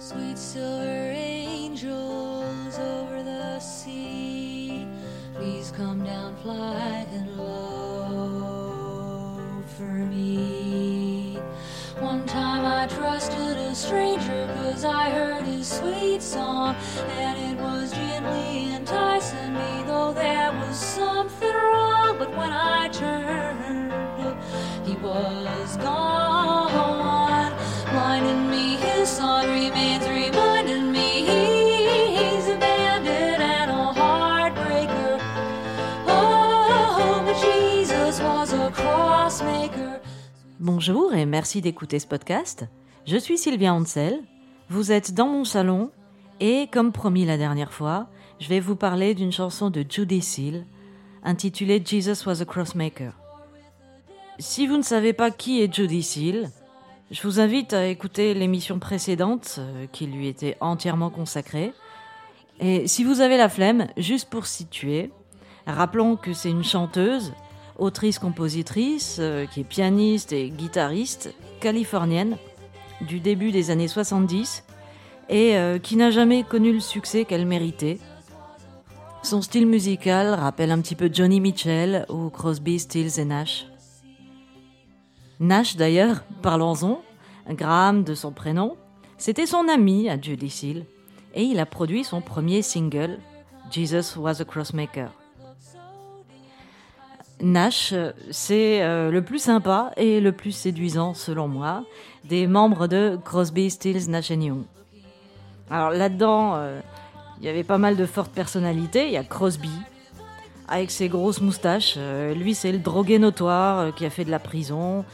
Sweet silver angels over the sea, please come down flying low for me. One time I trusted a stranger cause I heard his sweet song, and it was gently enticing me, though there was something wrong. But when I turned, he was gone, Bonjour et merci d'écouter ce podcast. Je suis Sylvia Hansel. Vous êtes dans mon salon et, comme promis la dernière fois, je vais vous parler d'une chanson de Judy Seal intitulée Jesus Was a Crossmaker. Si vous ne savez pas qui est Judy Seal, je vous invite à écouter l'émission précédente euh, qui lui était entièrement consacrée. Et si vous avez la flemme, juste pour situer, rappelons que c'est une chanteuse, autrice-compositrice, euh, qui est pianiste et guitariste californienne du début des années 70 et euh, qui n'a jamais connu le succès qu'elle méritait. Son style musical rappelle un petit peu Johnny Mitchell ou Crosby, Stills et Nash. Nash d'ailleurs, parlons-en, Graham de son prénom, c'était son ami à Judy Seal et il a produit son premier single, Jesus Was a Crossmaker. Nash, c'est euh, le plus sympa et le plus séduisant, selon moi, des membres de Crosby, Stills, Nash Young. Alors là-dedans, euh, il y avait pas mal de fortes personnalités. Il y a Crosby, avec ses grosses moustaches. Euh, lui, c'est le drogué notoire euh, qui a fait de la prison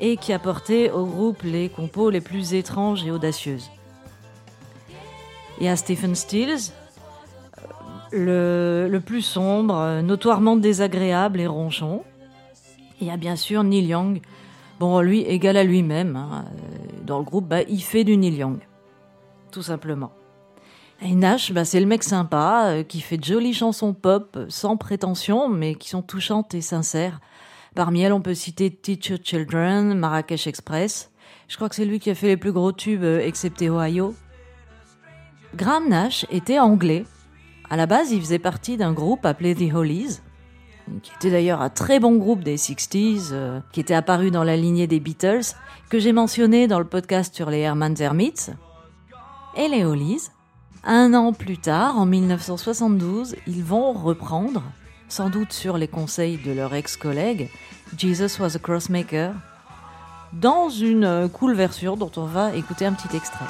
et qui a porté au groupe les compos les plus étranges et audacieuses. Il y a Stephen Stills, le, le plus sombre, euh, notoirement désagréable et ronchon. Il y a bien sûr Neil Young. Bon, lui, égal à lui-même. hein. Euh, Dans le groupe, bah, il fait du Neil Young. Tout simplement. Et Nash, bah, c'est le mec sympa, euh, qui fait de jolies chansons pop, euh, sans prétention, mais qui sont touchantes et sincères. Parmi elles, on peut citer Teach Your Children, Marrakech Express. Je crois que c'est lui qui a fait les plus gros tubes, euh, excepté Ohio. Graham Nash était anglais. À la base, il faisait partie d'un groupe appelé The Hollies, qui était d'ailleurs un très bon groupe des 60s, euh, qui était apparu dans la lignée des Beatles, que j'ai mentionné dans le podcast sur les Herman's Hermits. Et les Hollies, un an plus tard, en 1972, ils vont reprendre, sans doute sur les conseils de leur ex-collègue, Jesus Was a Crossmaker, dans une cool version dont on va écouter un petit extrait.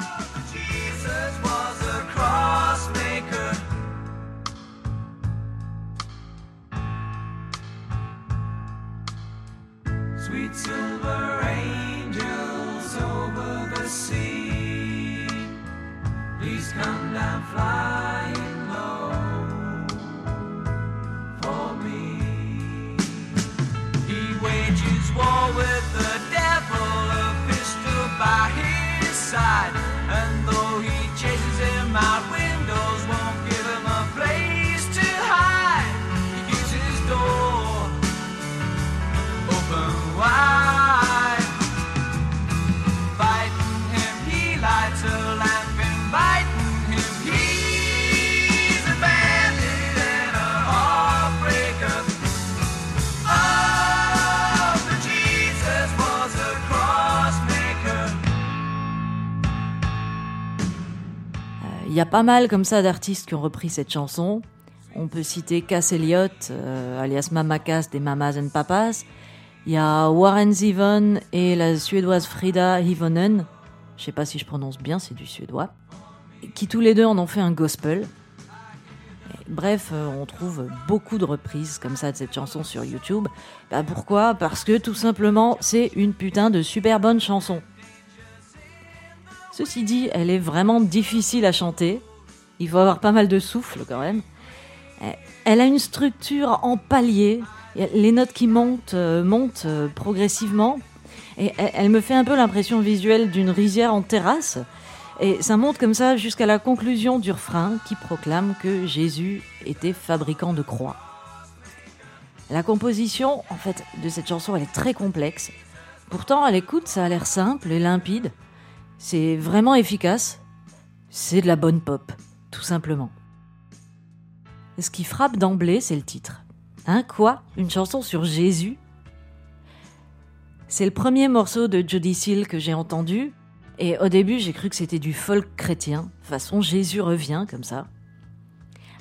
fly. Y a pas mal comme ça d'artistes qui ont repris cette chanson. On peut citer Cass Elliot, euh, alias Mama Cass des Mamas and Papas. Il y a Warren Zevon et la suédoise Frida Hivonen. Je sais pas si je prononce bien, c'est du suédois. Qui tous les deux en ont fait un gospel. Bref, euh, on trouve beaucoup de reprises comme ça de cette chanson sur YouTube. Bah pourquoi? Parce que tout simplement, c'est une putain de super bonne chanson. Ceci dit, elle est vraiment difficile à chanter. Il faut avoir pas mal de souffle quand même. Euh, Elle a une structure en palier. Les notes qui montent, euh, montent euh, progressivement. Et elle, elle me fait un peu l'impression visuelle d'une rizière en terrasse. Et ça monte comme ça jusqu'à la conclusion du refrain qui proclame que Jésus était fabricant de croix. La composition, en fait, de cette chanson, elle est très complexe. Pourtant, à l'écoute, ça a l'air simple et limpide. C'est vraiment efficace. C'est de la bonne pop, tout simplement. Ce qui frappe d'emblée, c'est le titre. Hein, quoi? Une chanson sur Jésus? C'est le premier morceau de Jody Seal que j'ai entendu, et au début j'ai cru que c'était du folk chrétien, façon Jésus revient, comme ça.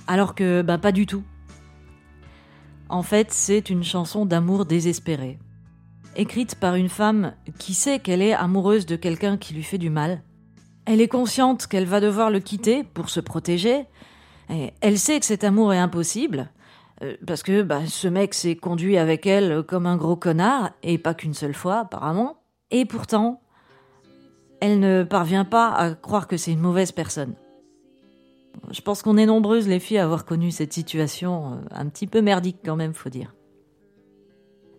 Alors que, bah pas du tout. En fait, c'est une chanson d'amour désespéré. Écrite par une femme qui sait qu'elle est amoureuse de quelqu'un qui lui fait du mal. Elle est consciente qu'elle va devoir le quitter pour se protéger. Elle sait que cet amour est impossible, euh, parce que bah, ce mec s'est conduit avec elle comme un gros connard, et pas qu'une seule fois apparemment. Et pourtant, elle ne parvient pas à croire que c'est une mauvaise personne. Je pense qu'on est nombreuses les filles à avoir connu cette situation euh, un petit peu merdique quand même, faut dire.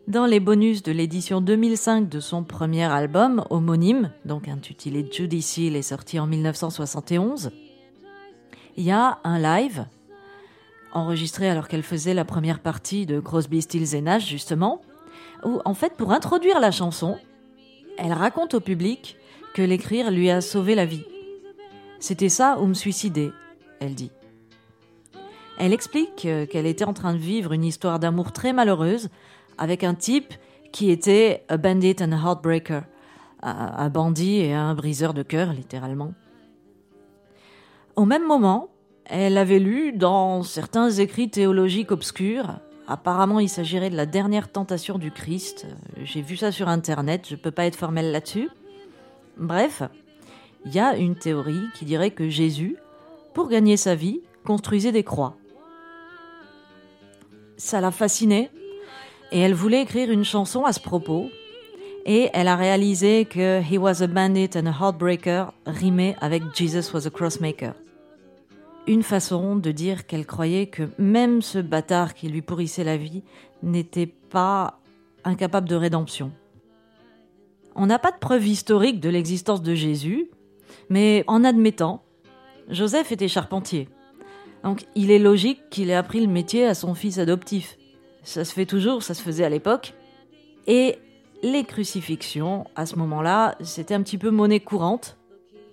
Dans les bonus de l'édition 2005 de son premier album, homonyme, donc intitulé Judy Seal et sorti en 1971, il y a un live enregistré alors qu'elle faisait la première partie de Crosby, Stills et Nash justement, où en fait pour introduire la chanson, elle raconte au public que l'écrire lui a sauvé la vie. C'était ça ou me suicider, elle dit. Elle explique euh, qu'elle était en train de vivre une histoire d'amour très malheureuse avec un type qui était a bandit and a heartbreaker, un bandit et un briseur de cœur, littéralement. Au même moment, elle avait lu dans certains écrits théologiques obscurs, apparemment il s'agirait de la dernière tentation du Christ, j'ai vu ça sur internet, je peux pas être formelle là-dessus. Bref, il y a une théorie qui dirait que Jésus, pour gagner sa vie, construisait des croix. Ça l'a fascinée et elle voulait écrire une chanson à ce propos. Et elle a réalisé que He was a bandit and a heartbreaker rimait avec Jesus was a crossmaker. Une façon de dire qu'elle croyait que même ce bâtard qui lui pourrissait la vie n'était pas incapable de rédemption. On n'a pas de preuve historique de l'existence de Jésus, mais en admettant, Joseph était charpentier. Donc il est logique qu'il ait appris le métier à son fils adoptif. Ça se fait toujours, ça se faisait à l'époque. Et les crucifixions, à ce moment-là, c'était un petit peu monnaie courante.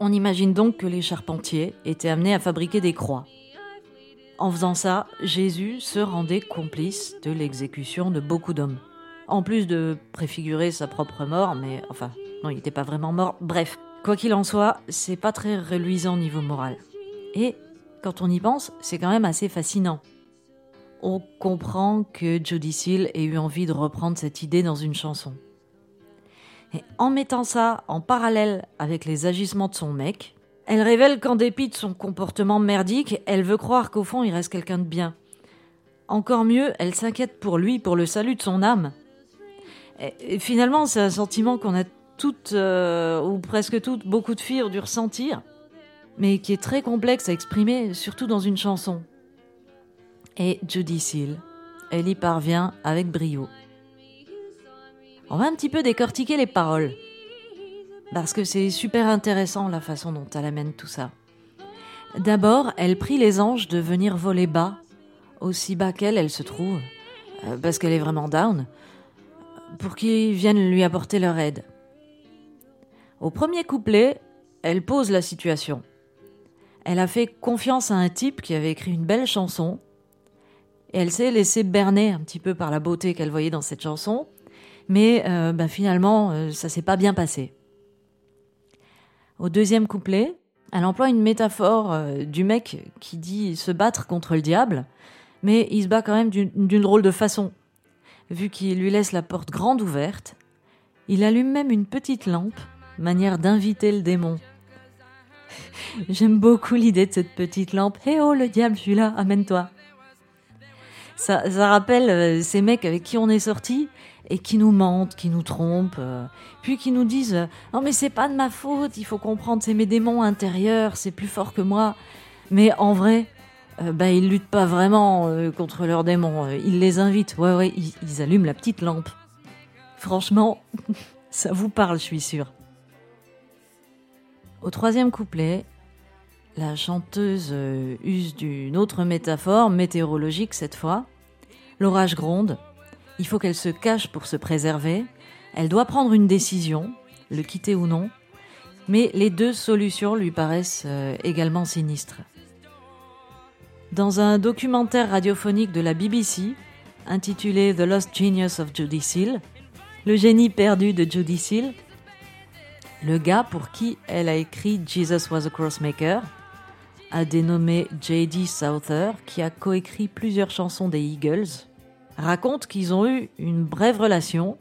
On imagine donc que les charpentiers étaient amenés à fabriquer des croix. En faisant ça, Jésus se rendait complice de l'exécution de beaucoup d'hommes. En plus de préfigurer sa propre mort, mais enfin, non, il n'était pas vraiment mort. Bref, quoi qu'il en soit, c'est pas très reluisant au niveau moral. Et quand on y pense, c'est quand même assez fascinant. On comprend que Judy Seal ait eu envie de reprendre cette idée dans une chanson. Et en mettant ça en parallèle avec les agissements de son mec, elle révèle qu'en dépit de son comportement merdique, elle veut croire qu'au fond il reste quelqu'un de bien. Encore mieux, elle s'inquiète pour lui, pour le salut de son âme. Finalement, c'est un sentiment qu'on a toutes, euh, ou presque toutes, beaucoup de filles ont dû ressentir, mais qui est très complexe à exprimer, surtout dans une chanson. Et Judy elle y parvient avec brio. On va un petit peu décortiquer les paroles. Parce que c'est super intéressant la façon dont elle amène tout ça. D'abord, elle prie les anges de venir voler bas, aussi bas qu'elle, elle se trouve, euh, parce qu'elle est vraiment down, pour qu'ils viennent lui apporter leur aide. Au premier couplet, elle pose la situation. Elle a fait confiance à un type qui avait écrit une belle chanson, elle s'est laissée berner un petit peu par la beauté qu'elle voyait dans cette chanson, mais euh, ben, finalement, euh, ça s'est pas bien passé. Au deuxième couplet, elle emploie une métaphore euh, du mec qui dit se battre contre le diable, mais il se bat quand même d'une drôle de façon. Vu qu'il lui laisse la porte grande ouverte, il allume même une petite lampe, manière d'inviter le démon. J'aime beaucoup l'idée de cette petite lampe. Hé oh, le diable, je suis là, amène-toi. Ça, rappelle ces mecs avec qui on est sorti et qui nous mentent, qui nous trompent, euh, puis qui nous disent euh, non mais c'est pas de ma faute, il faut comprendre, c'est mes démons intérieurs, c'est plus fort que moi. Mais en vrai, euh, bah ils luttent pas vraiment contre leurs démons, ils les invitent, ouais ouais, ils, ils allument la petite lampe. Franchement, ça vous parle, je suis sûre. Au troisième couplet, la chanteuse use d'une autre métaphore, météorologique cette fois. L'orage gronde, il faut qu'elle se cache pour se préserver. Elle doit prendre une décision, le quitter ou non. Mais les deux solutions lui paraissent euh, également sinistres. Dans un documentaire radiophonique de la BBC, intitulé The Lost Genius of Judy le génie perdu de Judy Seal, le gars pour qui elle a écrit Jesus Was a Crossmaker a dénommé J.D. Souther, qui a coécrit plusieurs chansons des Eagles, raconte qu'ils ont eu une brève relation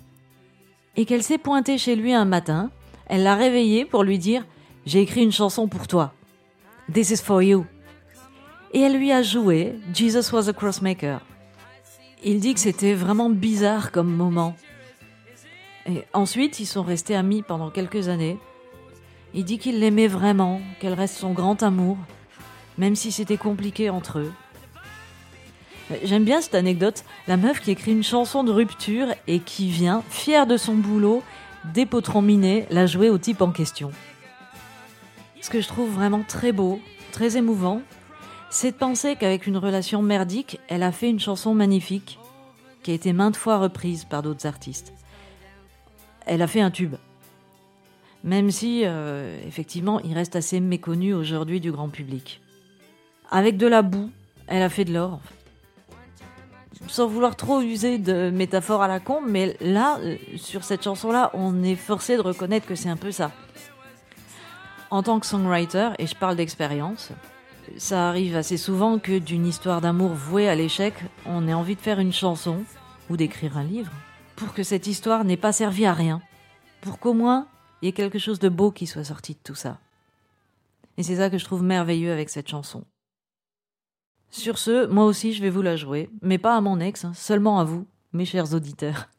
et qu'elle s'est pointée chez lui un matin. Elle l'a réveillé pour lui dire J'ai écrit une chanson pour toi. This is for you. Et elle lui a joué Jesus was a crossmaker. Il dit que c'était vraiment bizarre comme moment. Et ensuite, ils sont restés amis pendant quelques années. Il dit qu'il l'aimait vraiment, qu'elle reste son grand amour, même si c'était compliqué entre eux. J'aime bien cette anecdote, la meuf qui écrit une chanson de rupture et qui vient, fière de son boulot, miné, la jouer au type en question. Ce que je trouve vraiment très beau, très émouvant, c'est de penser qu'avec une relation merdique, elle a fait une chanson magnifique, qui a été maintes fois reprise par d'autres artistes. Elle a fait un tube. Même si, euh, effectivement, il reste assez méconnu aujourd'hui du grand public. Avec de la boue, elle a fait de l'or, sans vouloir trop user de métaphores à la con, mais là, euh, sur cette chanson-là, on est forcé de reconnaître que c'est un peu ça. En tant que songwriter, et je parle d'expérience, ça arrive assez souvent que d'une histoire d'amour vouée à l'échec, on ait envie de faire une chanson ou d'écrire un livre pour que cette histoire n'ait pas servi à rien, pour qu'au moins il y ait quelque chose de beau qui soit sorti de tout ça. Et c'est ça que je trouve merveilleux avec cette chanson. Sur ce, moi aussi je vais vous la jouer, mais pas à mon ex, hein, seulement à vous, mes chers auditeurs.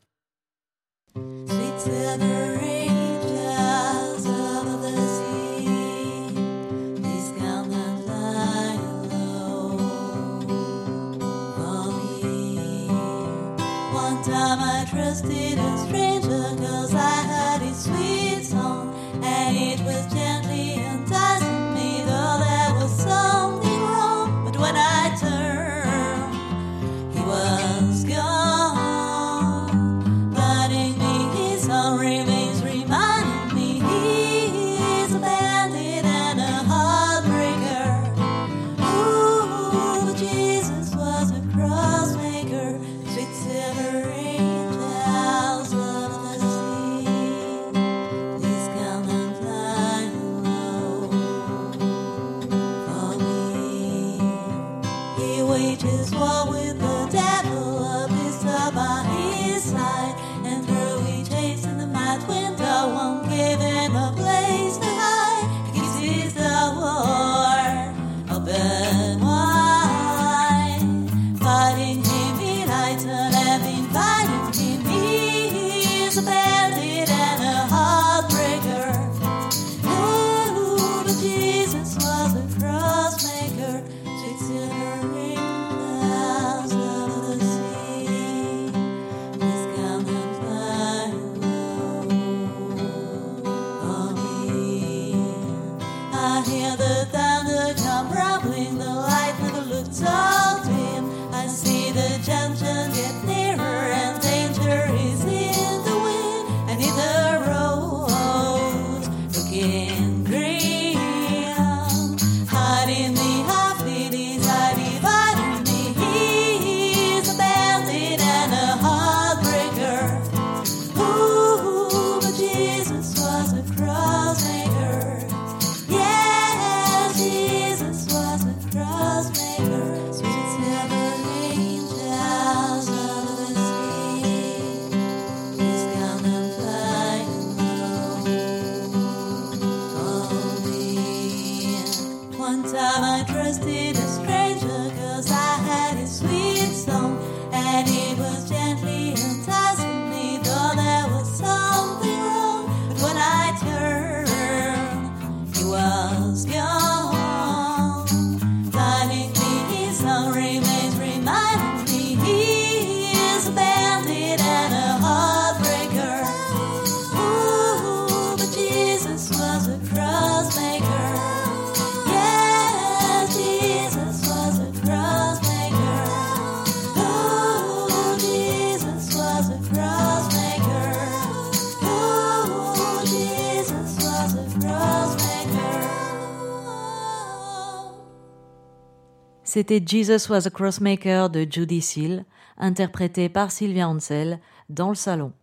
C'était Jesus Was a Crossmaker de Judy Seal, interprété par Sylvia Ansel dans le salon.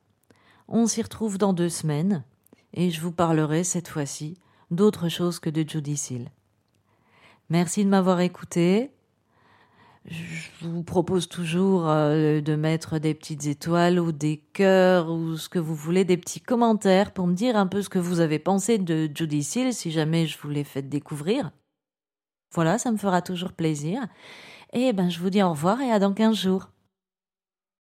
On s'y retrouve dans deux semaines et je vous parlerai cette fois-ci d'autre chose que de Judy Seal. Merci de m'avoir écouté. Je vous propose toujours euh, de mettre des petites étoiles ou des cœurs ou ce que vous voulez, des petits commentaires pour me dire un peu ce que vous avez pensé de Judy Seal si jamais je vous l'ai fait découvrir. Voilà, ça me fera toujours plaisir. Et ben, je vous dis au revoir et à dans 15 jours.